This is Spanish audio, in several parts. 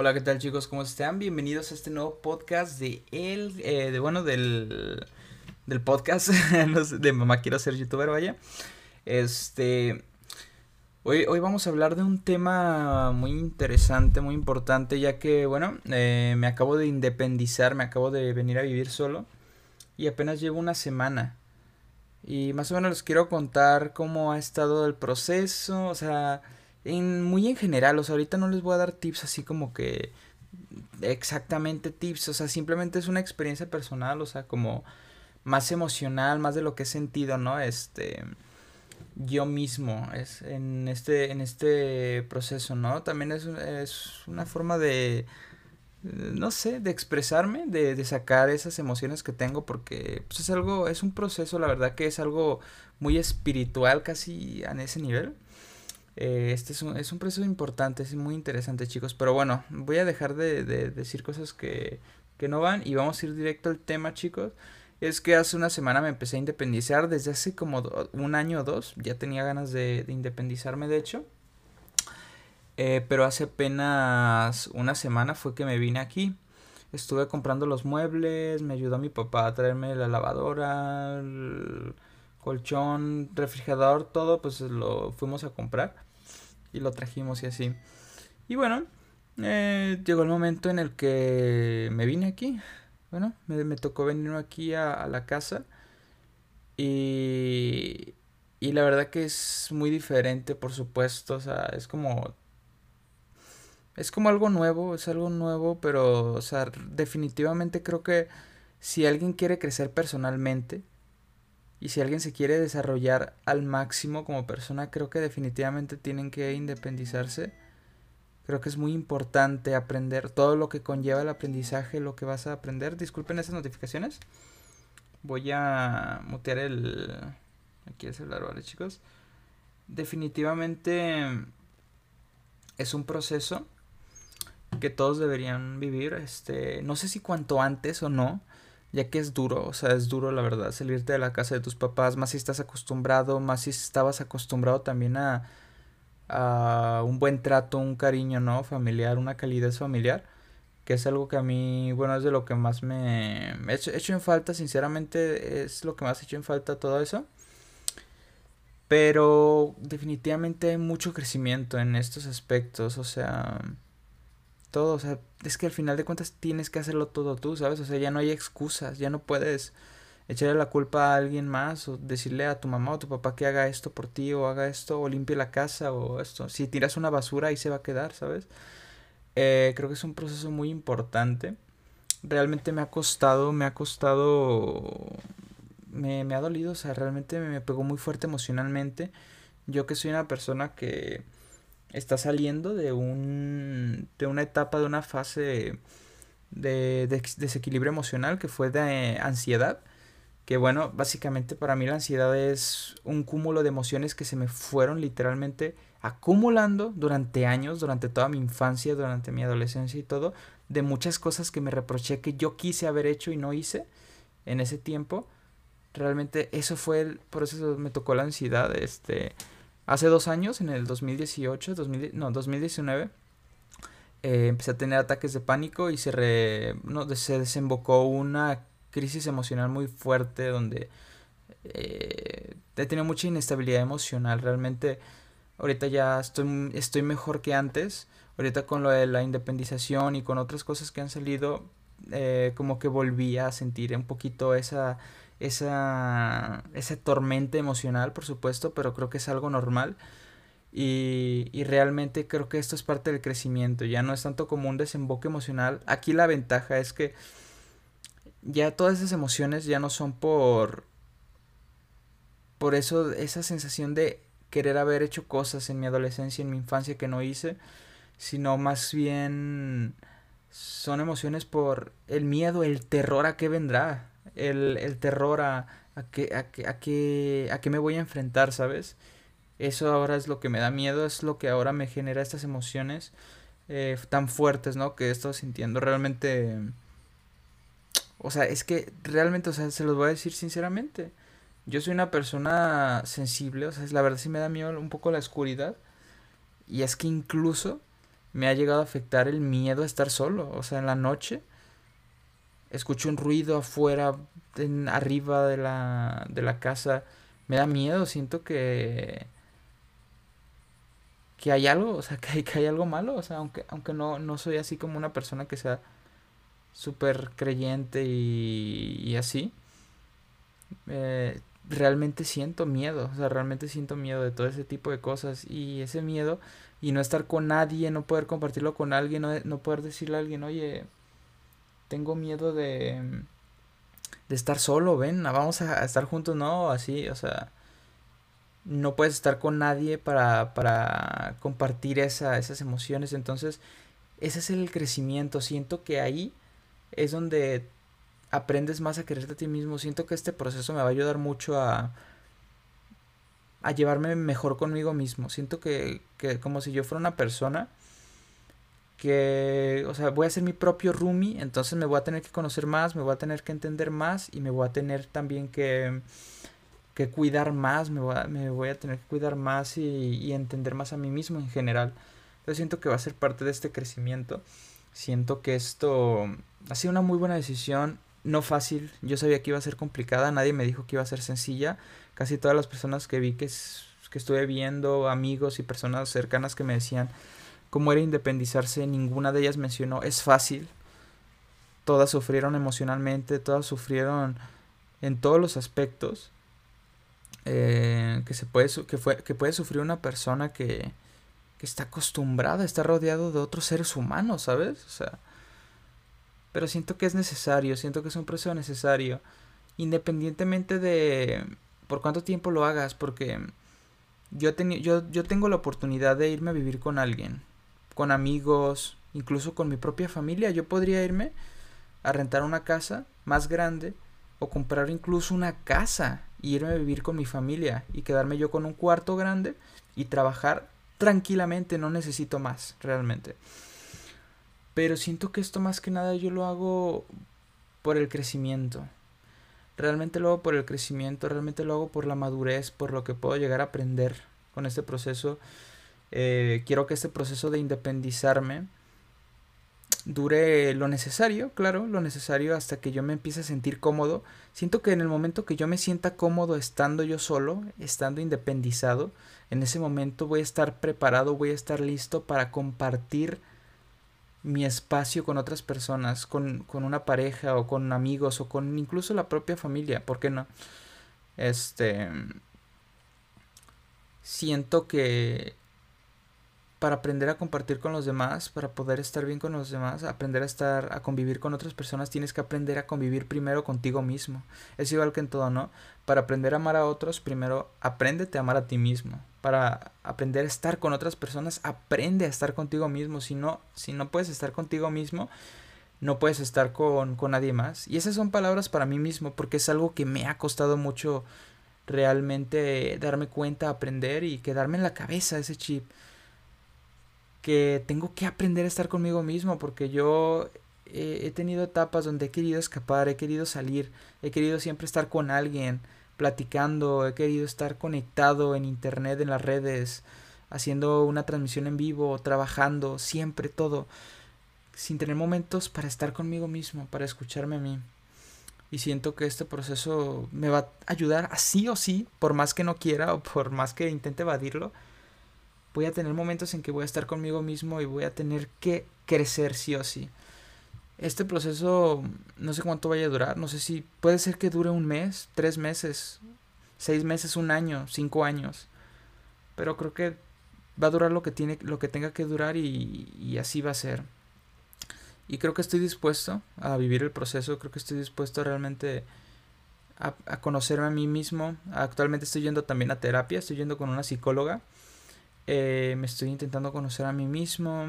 Hola, ¿qué tal chicos? ¿Cómo están? Bienvenidos a este nuevo podcast de el, eh, de bueno, del, del podcast de Mamá Quiero Ser Youtuber, vaya. Este, hoy, hoy vamos a hablar de un tema muy interesante, muy importante, ya que, bueno, eh, me acabo de independizar, me acabo de venir a vivir solo y apenas llevo una semana. Y más o menos les quiero contar cómo ha estado el proceso, o sea, en, muy en general, o sea, ahorita no les voy a dar tips así como que exactamente tips, o sea, simplemente es una experiencia personal, o sea, como más emocional, más de lo que he sentido, ¿no? Este yo mismo es en este en este proceso, ¿no? También es, es una forma de no sé, de expresarme, de, de, sacar esas emociones que tengo, porque pues, es algo, es un proceso, la verdad que es algo muy espiritual casi en ese nivel. Eh, este es un, es un proceso importante, es muy interesante chicos, pero bueno, voy a dejar de, de decir cosas que, que no van y vamos a ir directo al tema chicos. Es que hace una semana me empecé a independizar, desde hace como un año o dos, ya tenía ganas de, de independizarme de hecho. Eh, pero hace apenas una semana fue que me vine aquí. Estuve comprando los muebles, me ayudó mi papá a traerme la lavadora, el colchón, refrigerador, todo, pues lo fuimos a comprar y lo trajimos y así. Y bueno, eh, llegó el momento en el que me vine aquí. Bueno, me, tocó venir aquí a, a la casa. Y, y la verdad que es muy diferente, por supuesto. O sea, es como es como algo nuevo, es algo nuevo, pero, o sea, definitivamente creo que si alguien quiere crecer personalmente y si alguien se quiere desarrollar al máximo como persona, creo que definitivamente tienen que independizarse. Creo que es muy importante aprender todo lo que conlleva el aprendizaje, lo que vas a aprender. Disculpen esas notificaciones. Voy a mutear el... Aquí el celular, ¿vale chicos? Definitivamente es un proceso que todos deberían vivir, este, no sé si cuanto antes o no, ya que es duro, o sea, es duro la verdad salirte de la casa de tus papás, más si estás acostumbrado, más si estabas acostumbrado también a, a un buen trato, un cariño, ¿no? Familiar, una calidez familiar, que es algo que a mí, bueno, es de lo que más me he hecho, hecho en falta, sinceramente es lo que más he hecho en falta todo eso. Pero definitivamente hay mucho crecimiento en estos aspectos, o sea, todo, o sea, es que al final de cuentas tienes que hacerlo todo tú, ¿sabes? O sea, ya no hay excusas, ya no puedes echarle la culpa a alguien más o decirle a tu mamá o tu papá que haga esto por ti o haga esto o limpie la casa o esto. Si tiras una basura ahí se va a quedar, ¿sabes? Eh, creo que es un proceso muy importante. Realmente me ha costado, me ha costado, me, me ha dolido, o sea, realmente me pegó muy fuerte emocionalmente. Yo que soy una persona que está saliendo de un de una etapa de una fase de, desequilibrio emocional que fue de ansiedad que bueno básicamente para mí la ansiedad es un cúmulo de emociones que se me fueron literalmente acumulando durante años durante toda mi infancia durante mi adolescencia y todo de muchas cosas que me reproché que yo quise haber hecho y no hice en ese tiempo. Realmente eso fue el por eso me tocó la ansiedad este Hace dos años, en el 2018, no, 2019, eh, empecé a tener ataques de pánico y se, no, se desembocó una crisis emocional muy fuerte donde eh, he tenido mucha inestabilidad emocional. Realmente ahorita ya estoy, estoy mejor que antes. Ahorita con lo de la independización y con otras cosas que han salido, eh, como que volví a sentir un poquito esa esa, esa tormenta emocional, por supuesto, pero creo que es algo normal. Y, y, realmente creo que esto es parte del crecimiento, ya no es tanto como un desemboque emocional. Aquí la ventaja es que ya todas esas emociones ya no son por por eso esa sensación de querer haber hecho cosas en mi adolescencia, en mi infancia que no hice, sino más bien son emociones por el miedo, el terror a qué vendrá, el, el terror a, a, que, a, que, a, que, a qué me voy a enfrentar, ¿sabes? Eso ahora es lo que me da miedo, es lo que ahora me genera estas emociones eh, tan fuertes, ¿no? Que he estado sintiendo realmente... O sea, es que realmente, o sea, se los voy a decir sinceramente. Yo soy una persona sensible, o sea, la verdad sí me da miedo un poco la oscuridad. Y es que incluso me ha llegado a afectar el miedo a estar solo. O sea, en la noche escucho un ruido afuera, en, arriba de la, de la casa. Me da miedo, siento que que hay algo, o sea, que hay, que hay algo malo, o sea, aunque, aunque no, no soy así como una persona que sea súper creyente y, y así, eh, realmente siento miedo, o sea, realmente siento miedo de todo ese tipo de cosas y ese miedo y no estar con nadie, no poder compartirlo con alguien, no, no poder decirle a alguien, oye, tengo miedo de, de estar solo, ven, vamos a, estar juntos, no, así, o sea, no puedes estar con nadie para, para compartir esa, esas emociones, entonces ese es el crecimiento, siento que ahí es donde aprendes más a quererte a ti mismo. Siento que este proceso me va a ayudar mucho a, a llevarme mejor conmigo mismo. Siento que, que como si yo fuera una persona que, o sea, voy a ser mi propio roomie, entonces me voy a tener que conocer más, me voy a tener que entender más y me voy a tener también que, que cuidar más, me voy, a, me voy a tener que cuidar más y, y entender más a mí mismo en general. Entonces siento que va a ser parte de este crecimiento. Siento que esto ha sido una muy buena decisión no fácil. Yo sabía que iba a ser complicada, nadie me dijo que iba a ser sencilla. Casi todas las personas que vi que, que estuve viendo, amigos y personas cercanas que me decían cómo era independizarse, ninguna de ellas mencionó es fácil. Todas sufrieron emocionalmente, todas sufrieron en todos los aspectos eh, que se puede que fue que puede sufrir una persona que, que está acostumbrada a estar rodeado de otros seres humanos, ¿sabes? O sea, pero siento que es necesario, siento que es un proceso necesario, independientemente de por cuánto tiempo lo hagas, porque yo, yo, yo tengo la oportunidad de irme a vivir con alguien, con amigos, incluso con mi propia familia. Yo podría irme a rentar una casa más grande o comprar incluso una casa y irme a vivir con mi familia y quedarme yo con un cuarto grande y trabajar tranquilamente, no necesito más realmente. Pero siento que esto más que nada yo lo hago por el crecimiento. Realmente lo hago por el crecimiento, realmente lo hago por la madurez, por lo que puedo llegar a aprender con este proceso. Eh, quiero que este proceso de independizarme dure lo necesario, claro, lo necesario hasta que yo me empiece a sentir cómodo. Siento que en el momento que yo me sienta cómodo estando yo solo, estando independizado, en ese momento voy a estar preparado, voy a estar listo para compartir mi espacio con otras personas, con, con, una pareja o con amigos o con incluso la propia familia, ¿por qué no? Este siento que para aprender a compartir con los demás, para poder estar bien con los demás, aprender a estar, a convivir con otras personas, tienes que aprender a convivir primero contigo mismo. Es igual que en todo, ¿no? Para aprender a amar a otros, primero apréndete a amar a ti mismo. Para aprender a estar con otras personas, aprende a estar contigo mismo. Si no, si no puedes estar contigo mismo, no puedes estar con, con nadie más. Y esas son palabras para mí mismo, porque es algo que me ha costado mucho realmente darme cuenta, aprender y quedarme en la cabeza ese chip que tengo que aprender a estar conmigo mismo porque yo he tenido etapas donde he querido escapar, he querido salir, he querido siempre estar con alguien, platicando, he querido estar conectado en internet, en las redes, haciendo una transmisión en vivo, trabajando, siempre todo, sin tener momentos para estar conmigo mismo, para escucharme a mí. Y siento que este proceso me va a ayudar así o sí, por más que no quiera o por más que intente evadirlo, voy a tener momentos en que voy a estar conmigo mismo y voy a tener que crecer sí o sí. Este proceso no sé cuánto vaya a durar, no sé si puede ser que dure un mes, tres meses, seis meses, un año, cinco años. Pero creo que va a durar lo que tiene, lo que tenga que durar y, y así va a ser. Y creo que estoy dispuesto a vivir el proceso, creo que estoy dispuesto realmente a, a conocerme a mí mismo. Actualmente estoy yendo también a terapia, estoy yendo con una psicóloga eh, me estoy intentando conocer a mí mismo.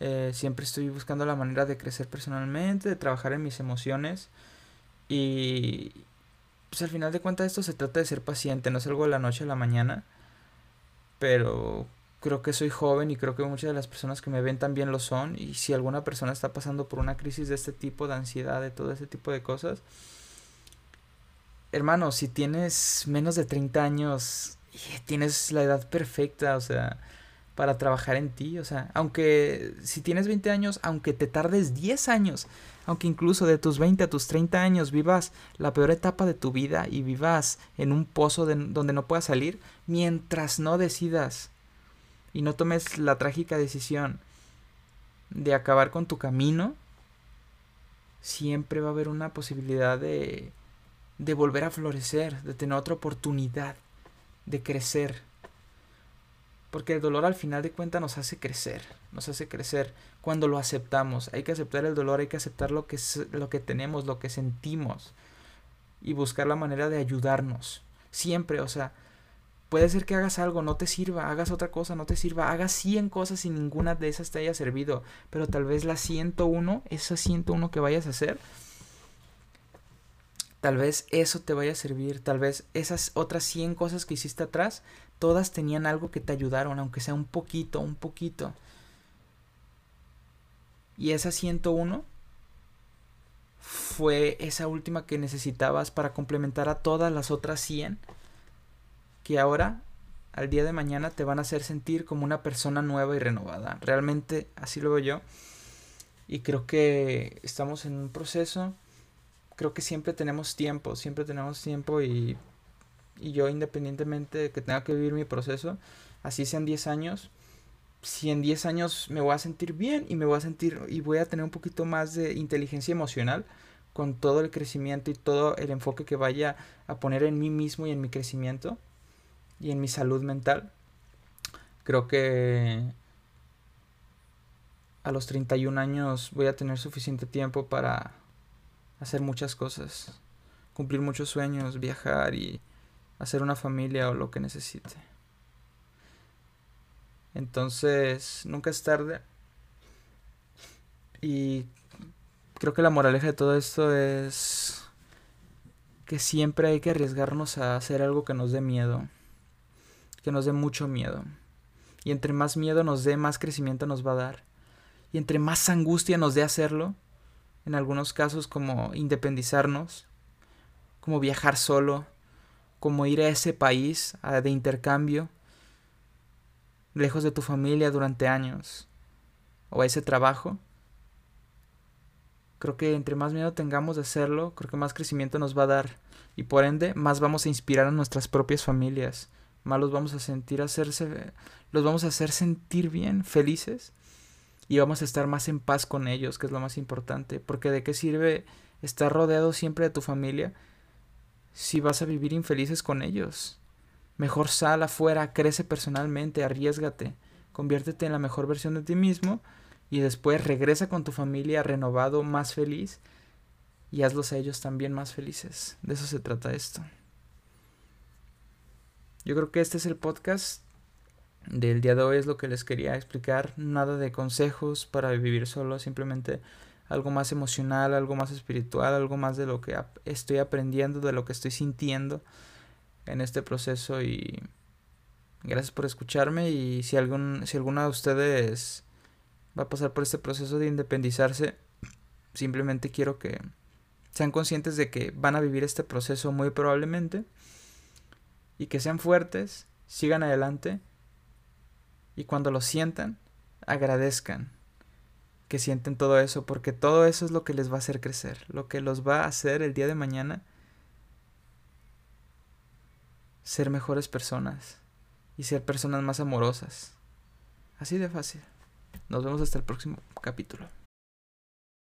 Eh, siempre estoy buscando la manera de crecer personalmente, de trabajar en mis emociones. Y pues al final de cuentas esto se trata de ser paciente, no es algo de la noche a la mañana. Pero creo que soy joven y creo que muchas de las personas que me ven también lo son. Y si alguna persona está pasando por una crisis de este tipo, de ansiedad, de todo ese tipo de cosas, hermano, si tienes menos de 30 años, tienes la edad perfecta, o sea, para trabajar en ti. O sea, aunque si tienes 20 años, aunque te tardes 10 años, aunque incluso de tus 20 a tus 30 años vivas la peor etapa de tu vida y vivas en un pozo de, donde no puedas salir, mientras no decidas y no tomes la trágica decisión de acabar con tu camino, siempre va a haber una posibilidad de, de volver a florecer, de tener otra oportunidad, de crecer. Porque el dolor al final de cuentas nos hace crecer, nos hace crecer cuando lo aceptamos. Hay que aceptar el dolor, hay que aceptar lo que, lo que tenemos, lo que sentimos y buscar la manera de ayudarnos. Siempre, o sea, puede ser que hagas algo, no te sirva, hagas otra cosa, no te sirva, hagas 100 cosas y ninguna de esas te haya servido, pero tal vez la 101, esa 101 que vayas a hacer, tal vez eso te vaya a servir, tal vez esas otras 100 cosas que hiciste atrás, todas tenían algo que te ayudaron, aunque sea un poquito, un poquito. Y esa 101 fue esa última que necesitabas para complementar a todas las otras 100 que ahora, al día de mañana, te van a hacer sentir como una persona nueva y renovada. Realmente así lo veo yo. Y creo que estamos en un proceso. Creo que siempre tenemos tiempo, siempre tenemos tiempo y, y yo independientemente de que tenga que vivir mi proceso, así sean 10 años, si en 10 años me voy a sentir bien y me voy a sentir y voy a tener un poquito más de inteligencia emocional con todo el crecimiento y todo el enfoque que vaya a poner en mí mismo y en mi crecimiento, y en mi salud mental. Creo que a los 31 años voy a tener suficiente tiempo para hacer muchas cosas, cumplir muchos sueños, viajar y hacer una familia o lo que necesite. Entonces, nunca es tarde. Y creo que la moraleja de todo esto es que siempre hay que arriesgarnos a hacer algo que nos dé miedo que nos dé mucho miedo. Y entre más miedo nos dé, más crecimiento nos va a dar. Y entre más angustia nos dé hacerlo, en algunos casos como independizarnos, como viajar solo, como ir a ese país de intercambio, lejos de tu familia durante años, o a ese trabajo, creo que entre más miedo tengamos de hacerlo, creo que más crecimiento nos va a dar y por ende más vamos a inspirar a nuestras propias familias, más los vamos a sentir hacerse, los vamos a hacer sentir bien, felices, y vamos a estar más en paz con ellos, que es lo más importante, porque de qué sirve estar rodeado siempre de tu familia si vas a vivir infelices con ellos. Mejor sal afuera, crece personalmente, arriesgate, conviértete en la mejor versión de ti mismo y después regresa con tu familia renovado, más feliz y hazlos a ellos también más felices. De eso se trata esto. Yo creo que este es el podcast del día de hoy, es lo que les quería explicar. Nada de consejos para vivir solo, simplemente algo más emocional, algo más espiritual, algo más de lo que estoy aprendiendo, de lo que estoy sintiendo en este proceso. Y gracias por escucharme. Y si algún si alguna de ustedes va a pasar por este proceso de independizarse, simplemente quiero que sean conscientes de que van a vivir este proceso muy probablemente. Y que sean fuertes, sigan adelante y cuando lo sientan, agradezcan que sienten todo eso, porque todo eso es lo que les va a hacer crecer, lo que los va a hacer el día de mañana ser mejores personas y ser personas más amorosas. Así de fácil. Nos vemos hasta el próximo capítulo.